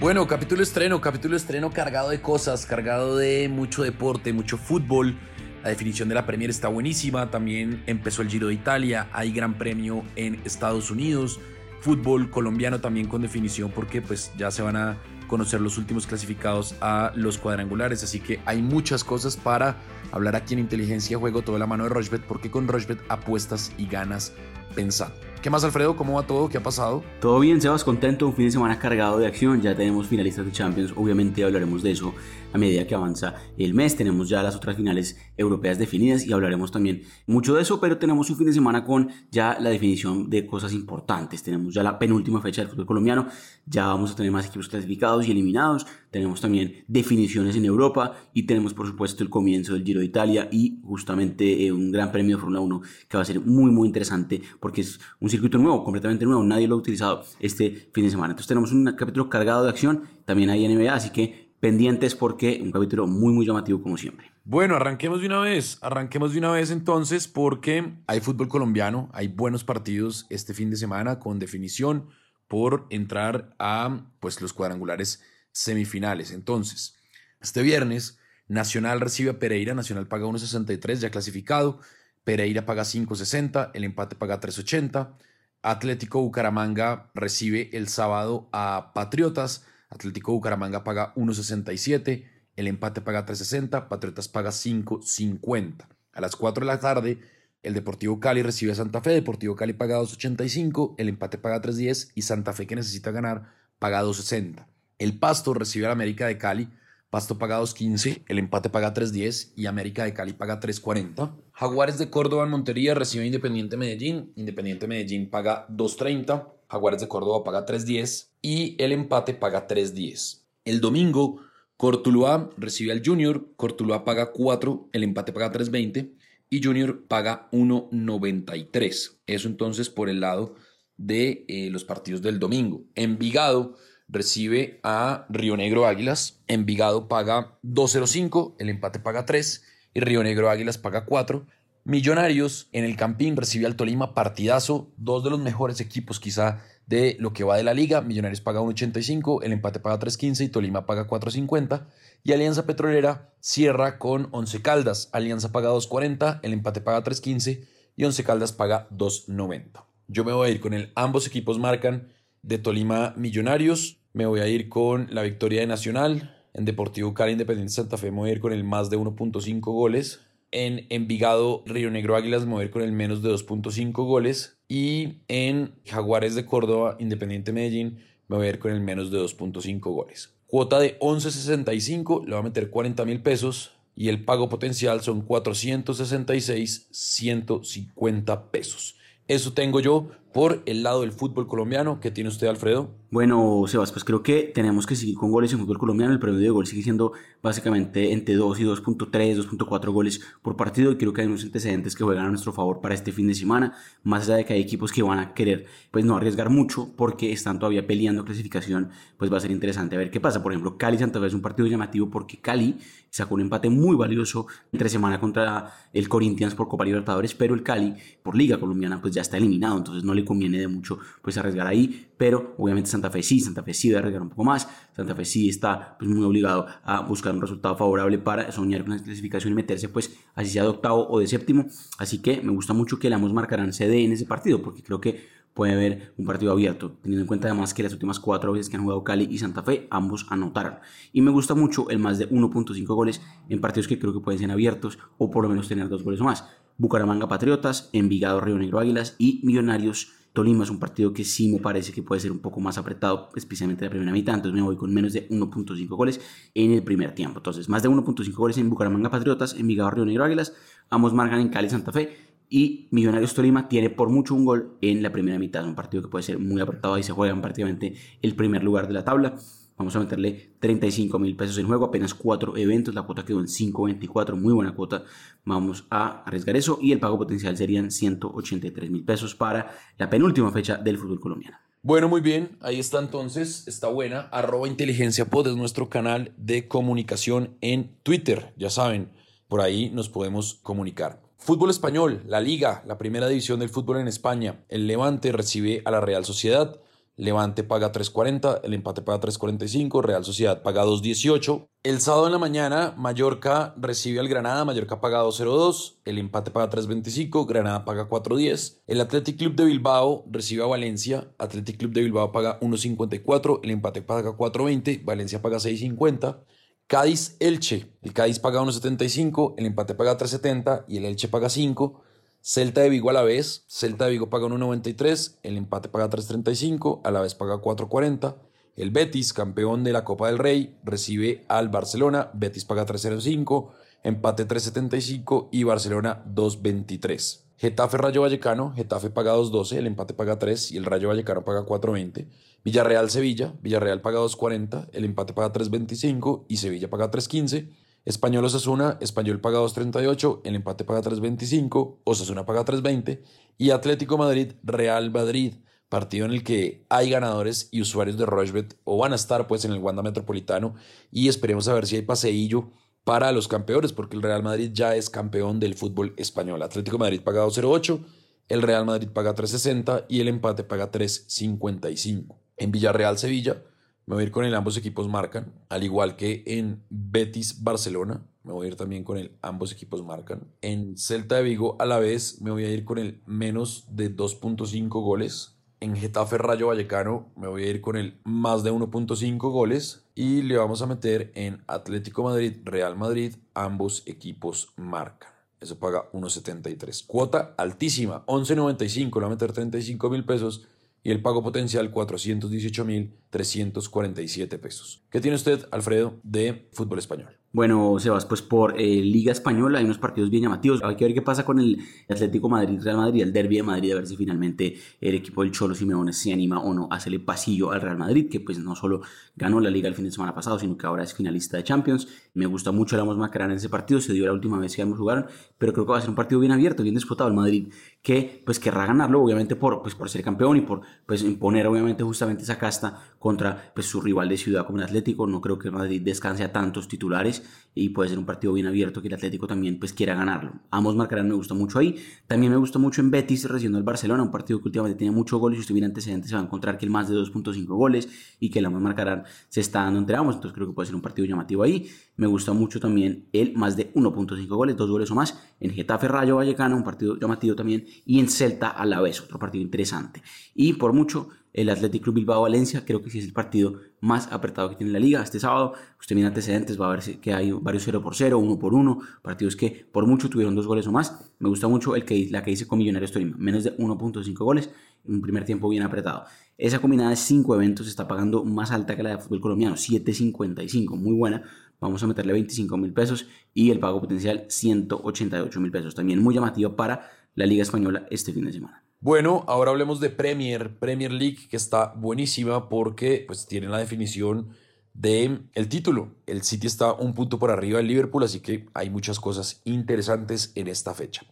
Bueno, capítulo estreno, capítulo estreno cargado de cosas, cargado de mucho deporte, mucho fútbol. La definición de la Premier está buenísima. También empezó el Giro de Italia. Hay gran premio en Estados Unidos. Fútbol colombiano también con definición porque pues ya se van a conocer los últimos clasificados a los cuadrangulares. Así que hay muchas cosas para hablar aquí en Inteligencia Juego, toda la mano de Rochbet, porque con Rochbet apuestas y ganas pensando. ¿Qué más, Alfredo? ¿Cómo va todo? ¿Qué ha pasado? Todo bien, Sebas, contento. Un fin de semana cargado de acción. Ya tenemos finalistas de Champions. Obviamente hablaremos de eso a medida que avanza el mes. Tenemos ya las otras finales europeas definidas y hablaremos también mucho de eso. Pero tenemos un fin de semana con ya la definición de cosas importantes. Tenemos ya la penúltima fecha del fútbol colombiano. Ya vamos a tener más equipos clasificados y eliminados. Tenemos también definiciones en Europa y tenemos, por supuesto, el comienzo del Giro de Italia y justamente eh, un gran premio de Fórmula 1 que va a ser muy, muy interesante porque es un circuito nuevo, completamente nuevo, nadie lo ha utilizado este fin de semana. Entonces tenemos un capítulo cargado de acción, también hay NBA, así que pendientes porque un capítulo muy muy llamativo como siempre. Bueno, arranquemos de una vez, arranquemos de una vez entonces porque hay fútbol colombiano, hay buenos partidos este fin de semana con definición por entrar a pues los cuadrangulares semifinales. Entonces, este viernes Nacional recibe a Pereira, Nacional paga 1.63 ya clasificado, Pereira paga 5.60, el empate paga 3.80. Atlético Bucaramanga recibe el sábado a Patriotas. Atlético Bucaramanga paga 1.67, el empate paga 3.60, Patriotas paga 5.50. A las 4 de la tarde, el Deportivo Cali recibe a Santa Fe, Deportivo Cali paga 2.85, el empate paga 3.10 y Santa Fe que necesita ganar paga 2.60. El Pasto recibe al América de Cali, Pasto paga 2.15, el empate paga 3.10 y América de Cali paga 3.40. Jaguares de Córdoba en Montería recibe Independiente Medellín, Independiente Medellín paga 2.30, Jaguares de Córdoba paga 3.10 y el empate paga 3.10. El domingo, Cortuluá recibe al Junior, Cortuluá paga 4, el empate paga 3.20 y Junior paga 1.93. Eso entonces por el lado de eh, los partidos del domingo. Envigado recibe a Río Negro Águilas. Envigado paga 2.05, el empate paga 3 y Río Negro Águilas paga 4. Millonarios en el Campín recibe al Tolima partidazo, dos de los mejores equipos quizá de lo que va de la liga. Millonarios paga 1.85, el empate paga 3.15 y Tolima paga 4.50. Y Alianza Petrolera cierra con 11 Caldas. Alianza paga 2.40, el empate paga 3.15 y 11 Caldas paga 2.90. Yo me voy a ir con el ambos equipos marcan de Tolima Millonarios. Me voy a ir con la victoria de Nacional. En Deportivo Cali Independiente Santa Fe me voy a ir con el más de 1.5 goles. En Envigado Río Negro Águilas me voy a ir con el menos de 2.5 goles. Y en Jaguares de Córdoba Independiente Medellín me voy a ir con el menos de 2.5 goles. Cuota de 11.65, le voy a meter 40 mil pesos y el pago potencial son 466, 150 pesos. Eso tengo yo por el lado del fútbol colombiano. ¿Qué tiene usted, Alfredo? Bueno, Sebas, pues creo que tenemos que seguir con goles en fútbol colombiano. El promedio de gol sigue siendo básicamente entre 2 y 2.3, 2.4 goles por partido. Y creo que hay unos antecedentes que juegan a nuestro favor para este fin de semana. Más allá de que hay equipos que van a querer pues no arriesgar mucho porque están todavía peleando clasificación, pues va a ser interesante a ver qué pasa. Por ejemplo, Cali-Santa Fe es un partido llamativo porque Cali sacó un empate muy valioso entre semana contra el Corinthians por Copa Libertadores, pero el Cali por Liga Colombiana pues ya está eliminado, entonces no le conviene de mucho pues arriesgar ahí, pero obviamente Santa Fe sí, Santa Fe sí debe arriesgar un poco más, Santa Fe sí está pues muy obligado a buscar un resultado favorable para soñar con la clasificación y meterse pues así sea de octavo o de séptimo, así que me gusta mucho que le Amos marcarán CD en ese partido, porque creo que puede haber un partido abierto, teniendo en cuenta además que las últimas cuatro veces que han jugado Cali y Santa Fe, ambos anotaron. Y me gusta mucho el más de 1.5 goles en partidos que creo que pueden ser abiertos o por lo menos tener dos goles o más. Bucaramanga Patriotas, Envigado Río Negro Águilas y Millonarios Tolima es un partido que sí me parece que puede ser un poco más apretado, especialmente en la primera mitad, entonces me voy con menos de 1.5 goles en el primer tiempo. Entonces, más de 1.5 goles en Bucaramanga Patriotas, Envigado Río Negro Águilas, ambos marcan en Cali Santa Fe y Millonarios Tolima tiene por mucho un gol en la primera mitad, un partido que puede ser muy apretado, ahí se juegan prácticamente el primer lugar de la tabla. Vamos a meterle 35 mil pesos en juego, apenas cuatro eventos, la cuota quedó en 5.24, muy buena cuota. Vamos a arriesgar eso y el pago potencial serían 183 mil pesos para la penúltima fecha del fútbol colombiano. Bueno, muy bien, ahí está entonces, está buena. Arroba Inteligencia Pod es nuestro canal de comunicación en Twitter, ya saben, por ahí nos podemos comunicar. Fútbol español, la Liga, la primera división del fútbol en España. El Levante recibe a la Real Sociedad. Levante paga 3.40, el empate paga 3.45, Real Sociedad paga 2.18. El sábado en la mañana, Mallorca recibe al Granada, Mallorca paga 2.02, el empate paga 3.25, Granada paga 4.10. El Athletic Club de Bilbao recibe a Valencia, Athletic Club de Bilbao paga 1.54, el empate paga 4.20, Valencia paga 6.50. Cádiz Elche, el Cádiz paga 1.75, el empate paga 3.70 y el Elche paga 5. Celta de Vigo a la vez, Celta de Vigo paga 1.93, el empate paga 3.35, a la vez paga 4.40. El Betis, campeón de la Copa del Rey, recibe al Barcelona, Betis paga 3.05, empate 3.75 y Barcelona 2.23. Getafe Rayo Vallecano, Getafe paga 2.12, el empate paga 3 y el Rayo Vallecano paga 4.20. Villarreal Sevilla, Villarreal paga 2.40, el empate paga 3.25 y Sevilla paga 3.15. Español Osasuna, Español paga 2.38, el empate paga 3.25, Osasuna paga 3.20 y Atlético Madrid, Real Madrid, partido en el que hay ganadores y usuarios de Rochebet o van a estar pues en el Wanda Metropolitano y esperemos a ver si hay paseillo para los campeones porque el Real Madrid ya es campeón del fútbol español. Atlético Madrid paga 2.08, el Real Madrid paga 3.60 y el empate paga 3.55. En Villarreal Sevilla, me voy a ir con el ambos equipos marcan, al igual que en Betis Barcelona. Me voy a ir también con el ambos equipos marcan. En Celta de Vigo a la vez me voy a ir con el menos de 2.5 goles. En Getafe Rayo Vallecano me voy a ir con el más de 1.5 goles. Y le vamos a meter en Atlético Madrid, Real Madrid, ambos equipos marcan. Eso paga 1.73. Cuota altísima, 11.95. Le voy a meter 35 mil pesos y el pago potencial 418.347 pesos. ¿Qué tiene usted, Alfredo, de fútbol español? Bueno, Sebas, pues por eh, Liga Española hay unos partidos bien llamativos. Hay que ver qué pasa con el Atlético Madrid, Real Madrid, el Derby de Madrid, a ver si finalmente el equipo del Cholo Simeone se anima o no a hacerle pasillo al Real Madrid, que pues no solo ganó la Liga el fin de semana pasado, sino que ahora es finalista de Champions. Me gusta mucho la Macarán en ese partido, se dio la última vez que ambos jugaron, pero creo que va a ser un partido bien abierto, bien disputado. El Madrid que pues querrá ganarlo, obviamente por, pues, por ser campeón y por pues imponer obviamente justamente esa casta contra pues, su rival de ciudad como el Atlético. No creo que el Madrid descanse a tantos titulares y puede ser un partido bien abierto que el Atlético también pues quiera ganarlo. Ambos marcarán, me gusta mucho ahí. También me gusta mucho en Betis recibiendo al Barcelona, un partido que últimamente tiene muchos goles. Si usted viene antecedentes se va a encontrar que el más de 2.5 goles y que el ambos marcarán se está dando entre ambos, entonces creo que puede ser un partido llamativo ahí. Me gusta mucho también el más de 1.5 goles, dos goles o más en Getafe Rayo Vallecano, un partido llamativo también, y en Celta a la vez, otro partido interesante. Y por mucho el Athletic Club Bilbao Valencia, creo que sí es el partido más apretado que tiene la liga. Este sábado, usted viene antecedentes, va a ver que hay varios 0 por 0, 1 por 1, partidos que por mucho tuvieron dos goles o más. Me gusta mucho el que, la que hice con Millonarios Torino, menos de 1.5 goles, un primer tiempo bien apretado. Esa combinada de 5 eventos está pagando más alta que la de fútbol colombiano, 7.55, muy buena. Vamos a meterle 25 mil pesos y el pago potencial 188 mil pesos. También muy llamativo para la Liga Española este fin de semana. Bueno, ahora hablemos de Premier, Premier League, que está buenísima porque pues, tiene la definición del el título. El City está un punto por arriba del Liverpool, así que hay muchas cosas interesantes en esta fecha.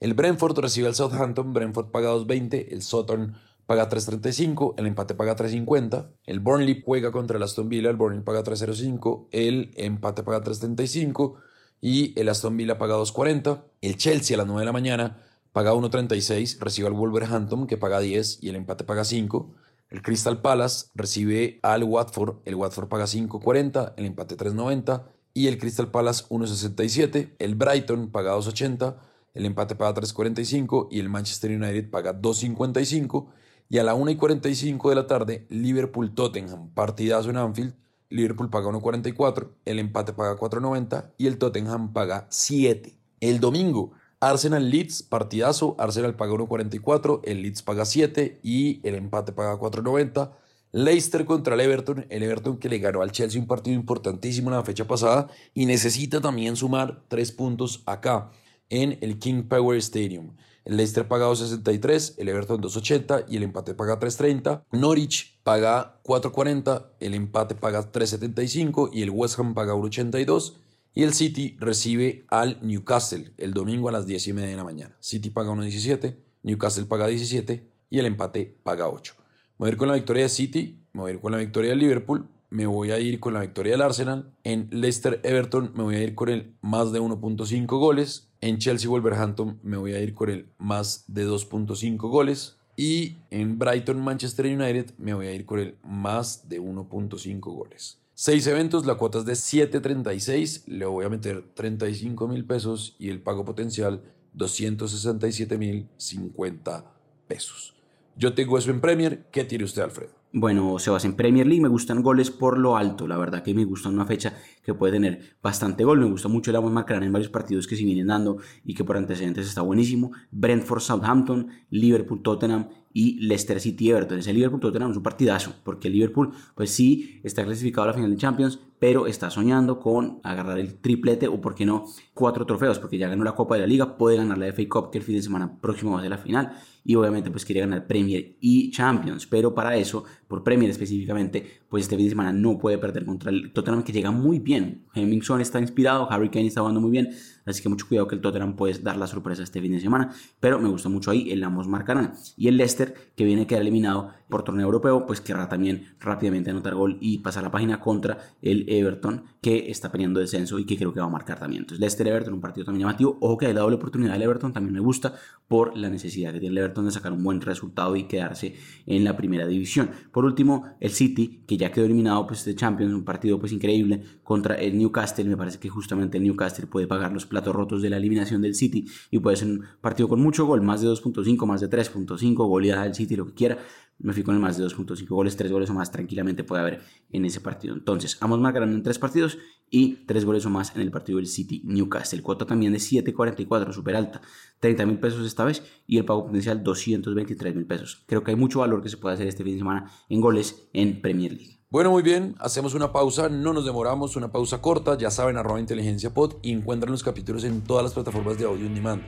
El Brentford recibe al Southampton, Brentford paga 2.20, el Sutton paga 3.35, el empate paga 3.50, el Burnley juega contra el Aston Villa, el Burnley paga 3.05, el empate paga 3.35 y el Aston Villa paga 2.40, el Chelsea a las 9 de la mañana paga 1.36, recibe al Wolverhampton que paga 10 y el empate paga 5. El Crystal Palace recibe al Watford, el Watford paga 5.40, el empate 3.90 y el Crystal Palace 1.67. El Brighton paga 2.80, el empate paga 3.45 y el Manchester United paga 2.55. Y a la 1.45 de la tarde, Liverpool-Tottenham, partidazo en Anfield. Liverpool paga 1.44, el empate paga 4.90 y el Tottenham paga 7. El domingo, Arsenal Leeds, partidazo. Arsenal paga 1.44, el Leeds paga 7 y el empate paga 4.90. Leicester contra el Everton, el Everton que le ganó al Chelsea un partido importantísimo en la fecha pasada y necesita también sumar 3 puntos acá en el King Power Stadium. El Leicester paga 2.63, el Everton 2.80 y el empate paga 3.30. Norwich paga 4.40, el empate paga 3.75 y el West Ham paga 1.82. Y el City recibe al Newcastle el domingo a las 10 y media de la mañana. City paga 1.17, Newcastle paga 17 y el empate paga 8. Me voy a ir con la victoria de City, me voy a ir con la victoria de Liverpool, me voy a ir con la victoria del Arsenal. En Leicester Everton me voy a ir con el más de 1.5 goles. En Chelsea Wolverhampton me voy a ir con el más de 2.5 goles. Y en Brighton, Manchester United, me voy a ir con el más de 1.5 goles. Seis eventos, la cuota es de 7.36, le voy a meter 35 mil pesos y el pago potencial 267 mil 50 pesos. Yo tengo eso en Premier, ¿qué tiene usted, Alfredo? Bueno, se basa en Premier League, me gustan goles por lo alto, la verdad que me gusta una fecha que puede tener bastante gol, me gusta mucho el Amos marcarán en varios partidos que se vienen dando y que por antecedentes está buenísimo, Brentford Southampton, Liverpool Tottenham y Leicester City Everton. Ese Liverpool Tottenham es un partidazo, porque el Liverpool, pues sí, está clasificado a la final de Champions, pero está soñando con agarrar el triplete o, por qué no, cuatro trofeos, porque ya ganó la Copa de la Liga, puede ganar la FA Cup, que el fin de semana próximo va a ser la final, y obviamente pues quiere ganar Premier y Champions, pero para eso, por Premier específicamente, pues este fin de semana no puede perder contra el Tottenham, que llega muy bien. Hemmingson está inspirado, Harry Kane está jugando muy bien, Así que mucho cuidado que el Tottenham puede dar la sorpresa este fin de semana. Pero me gusta mucho ahí el ambos marcarán. Y el Leicester, que viene a quedar eliminado por torneo europeo, pues querrá también rápidamente anotar gol y pasar la página contra el Everton, que está peleando descenso y que creo que va a marcar también. Entonces, Leicester-Everton, un partido también llamativo. Ojo que hay la doble oportunidad del Everton, también me gusta por la necesidad que tiene el Everton de sacar un buen resultado y quedarse en la primera división. Por último, el City, que ya quedó eliminado pues, de Champions, un partido pues increíble contra el Newcastle. Me parece que justamente el Newcastle puede pagar los platos rotos de la eliminación del City y puede ser un partido con mucho gol, más de 2.5, más de 3.5, goleada del City, lo que quiera me fui con el más de 2.5 goles, 3 goles o más tranquilamente puede haber en ese partido. Entonces, ambos marcarán en 3 partidos y 3 goles o más en el partido del City Newcastle. Cuota también de 7.44, súper alta, 30 mil pesos esta vez y el pago potencial 223 mil pesos. Creo que hay mucho valor que se puede hacer este fin de semana en goles en Premier League. Bueno, muy bien, hacemos una pausa, no nos demoramos, una pausa corta, ya saben, arroba inteligencia pod y encuentran los capítulos en todas las plataformas de audio on demand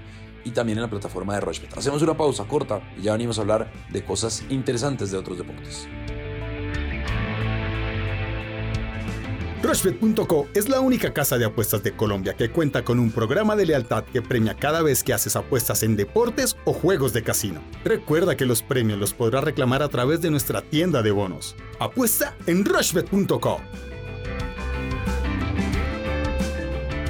y también en la plataforma de Rochebet. Hacemos una pausa corta y ya venimos a hablar de cosas interesantes de otros deportes. Rushbet.co es la única casa de apuestas de Colombia que cuenta con un programa de lealtad que premia cada vez que haces apuestas en deportes o juegos de casino. Recuerda que los premios los podrás reclamar a través de nuestra tienda de bonos. Apuesta en Rushbet.co.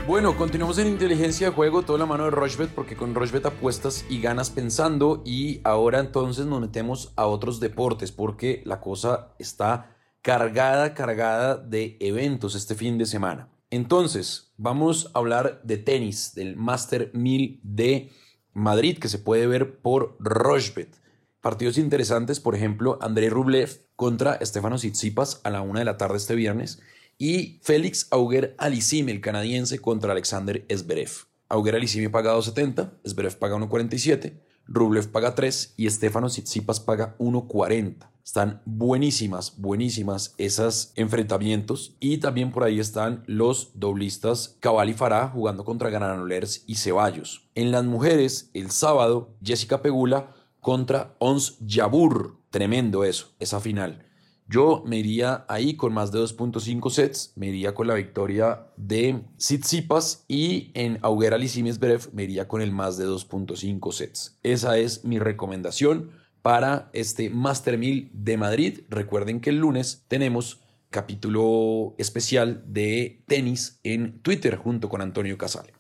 Bueno, continuamos en inteligencia de juego, toda la mano de Rochbet, porque con Rochbet apuestas y ganas pensando. Y ahora entonces nos metemos a otros deportes, porque la cosa está cargada, cargada de eventos este fin de semana. Entonces, vamos a hablar de tenis, del Master 1000 de Madrid, que se puede ver por Rochbet. Partidos interesantes, por ejemplo, Andrei Rublev contra Estefano Tsitsipas a la una de la tarde este viernes y Félix Auger Alisim, el canadiense, contra Alexander Zverev. Auger Alisim paga 2.70, Zverev paga 1.47, Rublev paga 3 y Estefano Tsitsipas paga 1.40. Están buenísimas, buenísimas esos enfrentamientos. Y también por ahí están los doblistas Cabal y Farah jugando contra Granollers y Ceballos. En las mujeres, el sábado, Jessica Pegula contra Ons Jabur. Tremendo eso, esa final. Yo me iría ahí con más de 2.5 sets, me iría con la victoria de Tsitsipas y en Auguera Bref me iría con el más de 2.5 sets. Esa es mi recomendación para este Master 1000 de Madrid. Recuerden que el lunes tenemos capítulo especial de tenis en Twitter junto con Antonio Casale.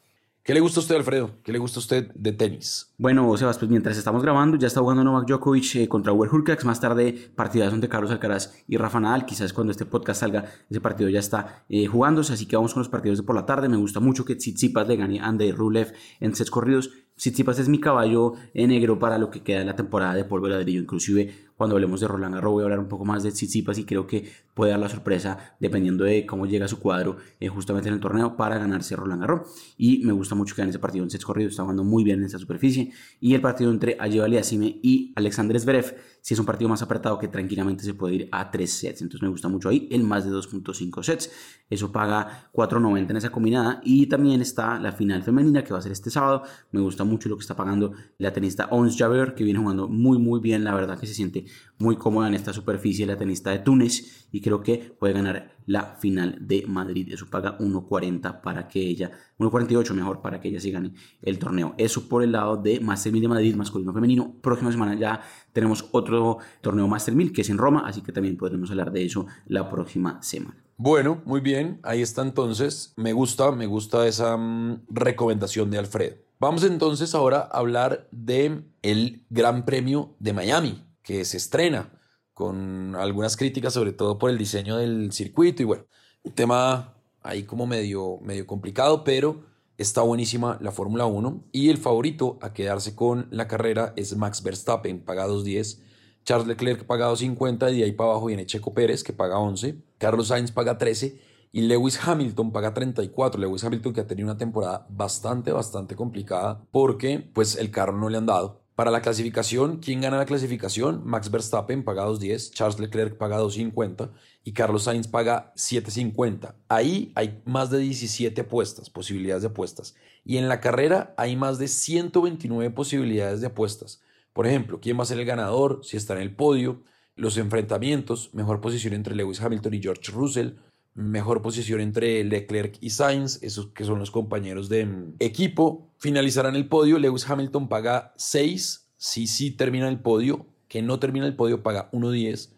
¿Qué le gusta a usted, Alfredo? ¿Qué le gusta a usted de tenis? Bueno, Sebas, pues mientras estamos grabando, ya está jugando Novak Djokovic eh, contra Uber Hurkacz. Más tarde, partidas de Carlos Alcaraz y Rafa Nadal. Quizás cuando este podcast salga, ese partido ya está eh, jugándose. Así que vamos con los partidos de por la tarde. Me gusta mucho que Tsitsipas le gane a Andrei Rublev en sets corridos. Tsitsipas es mi caballo eh, negro para lo que queda de la temporada de polvo de ladrillo. Inclusive cuando hablemos de Roland Garros voy a hablar un poco más de Tsitsipas y creo que puede dar la sorpresa dependiendo de cómo llega su cuadro eh, justamente en el torneo para ganarse Roland Garros. Y me gusta mucho que en ese partido en sets corridos, está jugando muy bien en esa superficie. Y el partido entre Ayev Aliasime y Alexander Zverev si es un partido más apretado que tranquilamente se puede ir a 3 sets. Entonces me gusta mucho ahí el más de 2.5 sets. Eso paga 4.90 en esa combinada. Y también está la final femenina que va a ser este sábado. Me gusta mucho lo que está pagando la tenista Ons Javer que viene jugando muy muy bien. La verdad que se siente muy cómoda en esta superficie la tenista de Túnez. Y creo que puede ganar la final de Madrid. Eso paga 1.40 para que ella, 1.48 mejor para que ella se gane el torneo. Eso por el lado de Master 1000 de Madrid, masculino femenino. Próxima semana ya tenemos otro torneo Master 1000 que es en Roma, así que también podremos hablar de eso la próxima semana. Bueno, muy bien, ahí está entonces. Me gusta, me gusta esa mm, recomendación de Alfredo. Vamos entonces ahora a hablar de el Gran Premio de Miami, que se estrena con algunas críticas, sobre todo por el diseño del circuito y bueno, un tema ahí como medio, medio complicado, pero está buenísima la Fórmula 1 y el favorito a quedarse con la carrera es Max Verstappen, paga 2.10, Charles Leclerc paga 2.50 y de ahí para abajo viene Checo Pérez que paga 11, Carlos Sainz paga 13 y Lewis Hamilton paga 34. Lewis Hamilton que ha tenido una temporada bastante, bastante complicada porque pues el carro no le han dado. Para la clasificación, ¿quién gana la clasificación? Max Verstappen paga 2.10, Charles Leclerc paga 2.50 y Carlos Sainz paga 7.50. Ahí hay más de 17 apuestas, posibilidades de apuestas. Y en la carrera hay más de 129 posibilidades de apuestas. Por ejemplo, ¿quién va a ser el ganador? Si está en el podio, los enfrentamientos, mejor posición entre Lewis Hamilton y George Russell, mejor posición entre Leclerc y Sainz, esos que son los compañeros de equipo. Finalizarán el podio. Lewis Hamilton paga 6 si sí termina el podio. Que no termina el podio paga 1.10.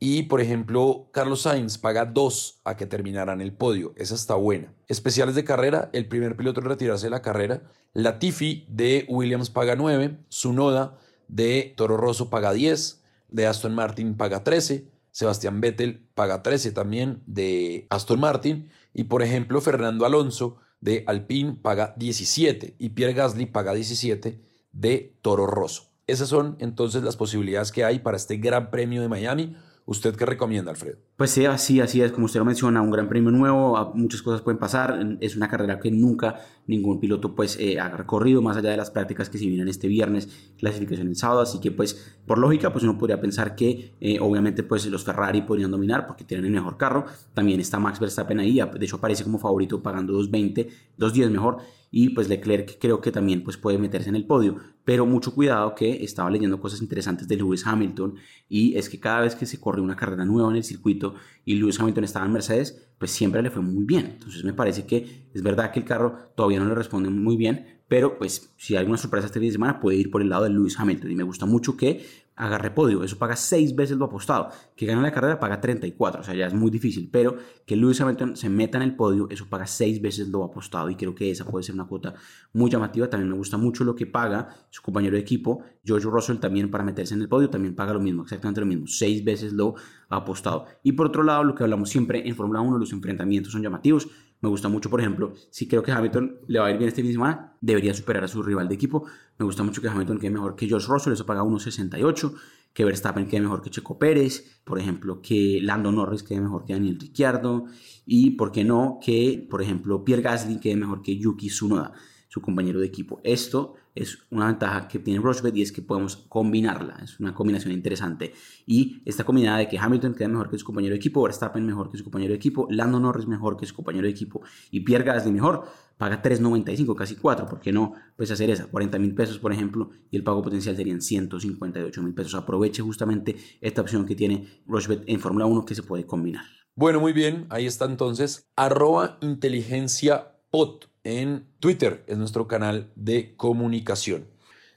Y por ejemplo, Carlos Sainz paga 2 a que terminaran el podio. Esa está buena. Especiales de carrera, el primer piloto retirarse de la carrera. Latifi de Williams paga 9. Sunoda de Toro Rosso paga 10. De Aston Martin paga 13. Sebastián Vettel paga 13 también de Aston Martin y por ejemplo Fernando Alonso de Alpine paga 17 y Pierre Gasly paga 17 de Toro Rosso. Esas son entonces las posibilidades que hay para este Gran Premio de Miami ¿Usted qué recomienda, Alfredo? Pues sí, así, así es, como usted lo menciona, un gran premio nuevo, muchas cosas pueden pasar, es una carrera que nunca ningún piloto pues eh, ha recorrido, más allá de las prácticas que se vienen este viernes, clasificación el sábado, así que pues por lógica pues uno podría pensar que eh, obviamente pues los Ferrari podrían dominar porque tienen el mejor carro, también está Max Verstappen ahí, de hecho aparece como favorito pagando 2.20, 2.10 mejor, y pues Leclerc creo que también pues puede meterse en el podio, pero mucho cuidado que estaba leyendo cosas interesantes de Lewis Hamilton y es que cada vez que se corre una carrera nueva en el circuito y Lewis Hamilton estaba en Mercedes, pues siempre le fue muy bien. Entonces me parece que es verdad que el carro todavía no le responde muy bien, pero pues si hay alguna sorpresa este fin de semana puede ir por el lado de Lewis Hamilton y me gusta mucho que agarre podio. Eso paga seis veces lo apostado. Que gane la carrera paga 34, o sea, ya es muy difícil. Pero que Lewis Hamilton se meta en el podio, eso paga seis veces lo apostado. Y creo que esa puede ser una cuota muy llamativa. También me gusta mucho lo que paga su compañero de equipo, George Russell, también para meterse en el podio, también paga lo mismo, exactamente lo mismo, seis veces lo apostado. Y por otro lado, lo que hablamos siempre en Fórmula 1, los enfrentamientos son llamativos. Me gusta mucho, por ejemplo, si creo que Hamilton le va a ir bien este fin de semana, debería superar a su rival de equipo. Me gusta mucho que Hamilton quede mejor que George Russell, eso paga 1.68 que Verstappen quede mejor que Checo Pérez, por ejemplo, que Lando Norris quede mejor que Daniel Ricciardo, y por qué no, que, por ejemplo, Pierre Gasly quede mejor que Yuki Tsunoda, compañero de equipo. Esto es una ventaja que tiene Rochbet y es que podemos combinarla, es una combinación interesante. Y esta combinada de que Hamilton quede mejor que su compañero de equipo, Verstappen mejor que su compañero de equipo, Lando Norris mejor que su compañero de equipo y Pierre Gasly mejor, paga 3.95, casi 4, ¿por qué no? Pues hacer esa, 40 mil pesos, por ejemplo, y el pago potencial serían 158 mil pesos. Aproveche justamente esta opción que tiene Rochbet en Fórmula 1 que se puede combinar. Bueno, muy bien, ahí está entonces, arroba inteligencia pot en Twitter, es nuestro canal de comunicación.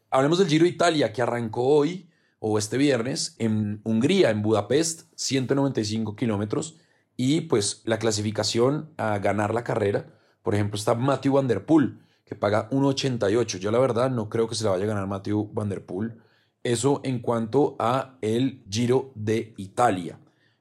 Hablemos del Giro Italia que arrancó hoy o este viernes en Hungría, en Budapest, 195 kilómetros, y pues la clasificación a ganar la carrera por ejemplo, está Matthew Van Der Poel, que paga 1.88. Yo la verdad no creo que se la vaya a ganar Matthew Van Der Poel. Eso en cuanto a el Giro de Italia.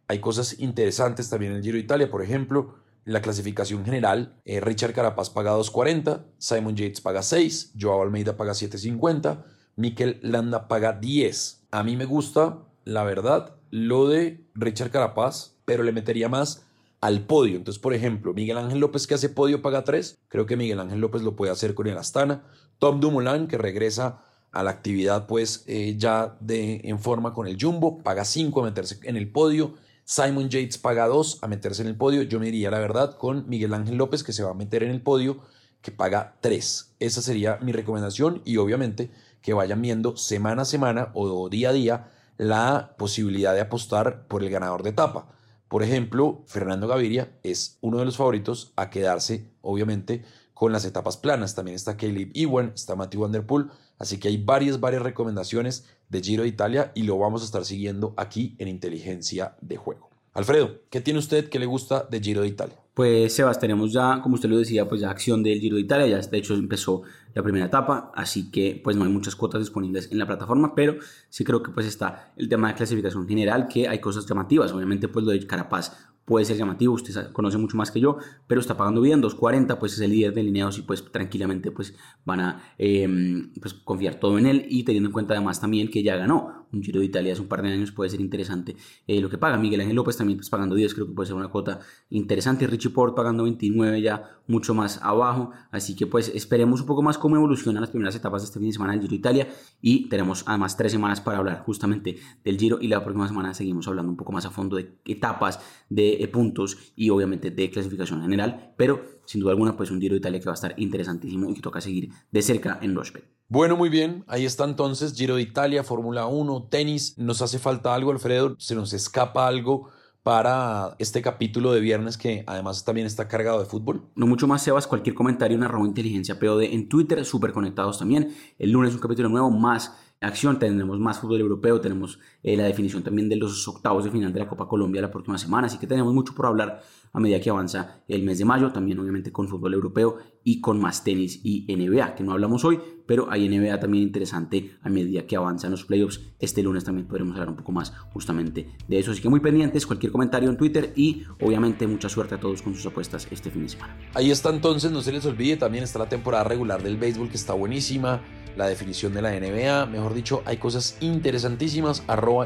Hay cosas interesantes también en el Giro de Italia. Por ejemplo, la clasificación general, eh, Richard Carapaz paga 2.40, Simon Yates paga 6, Joao Almeida paga 7.50, Mikel Landa paga 10. A mí me gusta, la verdad, lo de Richard Carapaz, pero le metería más al podio. Entonces, por ejemplo, Miguel Ángel López que hace podio paga 3, creo que Miguel Ángel López lo puede hacer con el Astana. Tom Dumoulin que regresa a la actividad pues eh, ya de, en forma con el Jumbo, paga 5 a meterse en el podio. Simon Yates paga 2 a meterse en el podio. Yo me iría la verdad con Miguel Ángel López que se va a meter en el podio que paga 3. Esa sería mi recomendación y obviamente que vayan viendo semana a semana o día a día la posibilidad de apostar por el ganador de etapa. Por ejemplo, Fernando Gaviria es uno de los favoritos a quedarse, obviamente, con las etapas planas. También está Caleb Ewan, está Matthew Van Der Poel. Así que hay varias, varias recomendaciones de Giro de Italia y lo vamos a estar siguiendo aquí en Inteligencia de Juego. Alfredo, ¿qué tiene usted que le gusta de Giro de Italia? Pues Sebas, tenemos ya, como usted lo decía, pues ya acción del Giro de Italia, ya de hecho empezó la primera etapa, así que pues no hay muchas cuotas disponibles en la plataforma, pero sí creo que pues está el tema de clasificación general, que hay cosas llamativas, obviamente pues lo de Carapaz puede ser llamativo, usted conoce mucho más que yo, pero está pagando bien, 2.40, pues es el líder de lineados y pues tranquilamente pues van a em, pues, confiar todo en él y teniendo en cuenta además también que ya ganó un Giro de Italia hace un par de años, puede ser interesante eh, lo que paga. Miguel Ángel López también pues pagando 10, creo que puede ser una cuota interesante. Richie Port pagando 29 ya mucho más abajo, así que pues esperemos un poco más cómo evolucionan las primeras etapas de este fin de semana del Giro de Italia y tenemos además tres semanas para hablar justamente del Giro y la próxima semana seguimos hablando un poco más a fondo de etapas, de puntos y obviamente de clasificación general, pero sin duda alguna pues un Giro de Italia que va a estar interesantísimo y que toca seguir de cerca en Rochefort. Bueno, muy bien, ahí está entonces Giro de Italia, Fórmula 1, tenis. ¿Nos hace falta algo, Alfredo? ¿Se nos escapa algo? para este capítulo de viernes que además también está cargado de fútbol. No mucho más, Sebas. Cualquier comentario en arroba inteligencia POD en Twitter, súper conectados también. El lunes un capítulo nuevo, más acción, tendremos más fútbol europeo, tenemos eh, la definición también de los octavos de final de la Copa Colombia la próxima semana, así que tenemos mucho por hablar a medida que avanza el mes de mayo, también obviamente con fútbol europeo y con más tenis y NBA, que no hablamos hoy, pero hay NBA también interesante a medida que avanzan los playoffs. Este lunes también podremos hablar un poco más justamente de eso, así que muy pendientes, cualquier comentario en Twitter y obviamente mucha suerte a todos con sus apuestas este fin de semana. Ahí está entonces, no se les olvide, también está la temporada regular del béisbol que está buenísima la definición de la NBA, mejor dicho, hay cosas interesantísimas,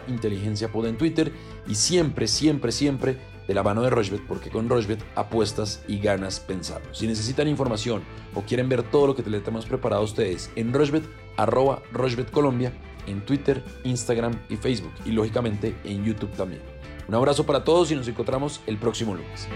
inteligencia pod en Twitter y siempre, siempre, siempre de la mano de Rochbet, porque con Rochbet apuestas y ganas pensando. Si necesitan información o quieren ver todo lo que te tenemos preparado a ustedes en Rochbet, arroba Rochbet Colombia, en Twitter, Instagram y Facebook y lógicamente en YouTube también. Un abrazo para todos y nos encontramos el próximo lunes.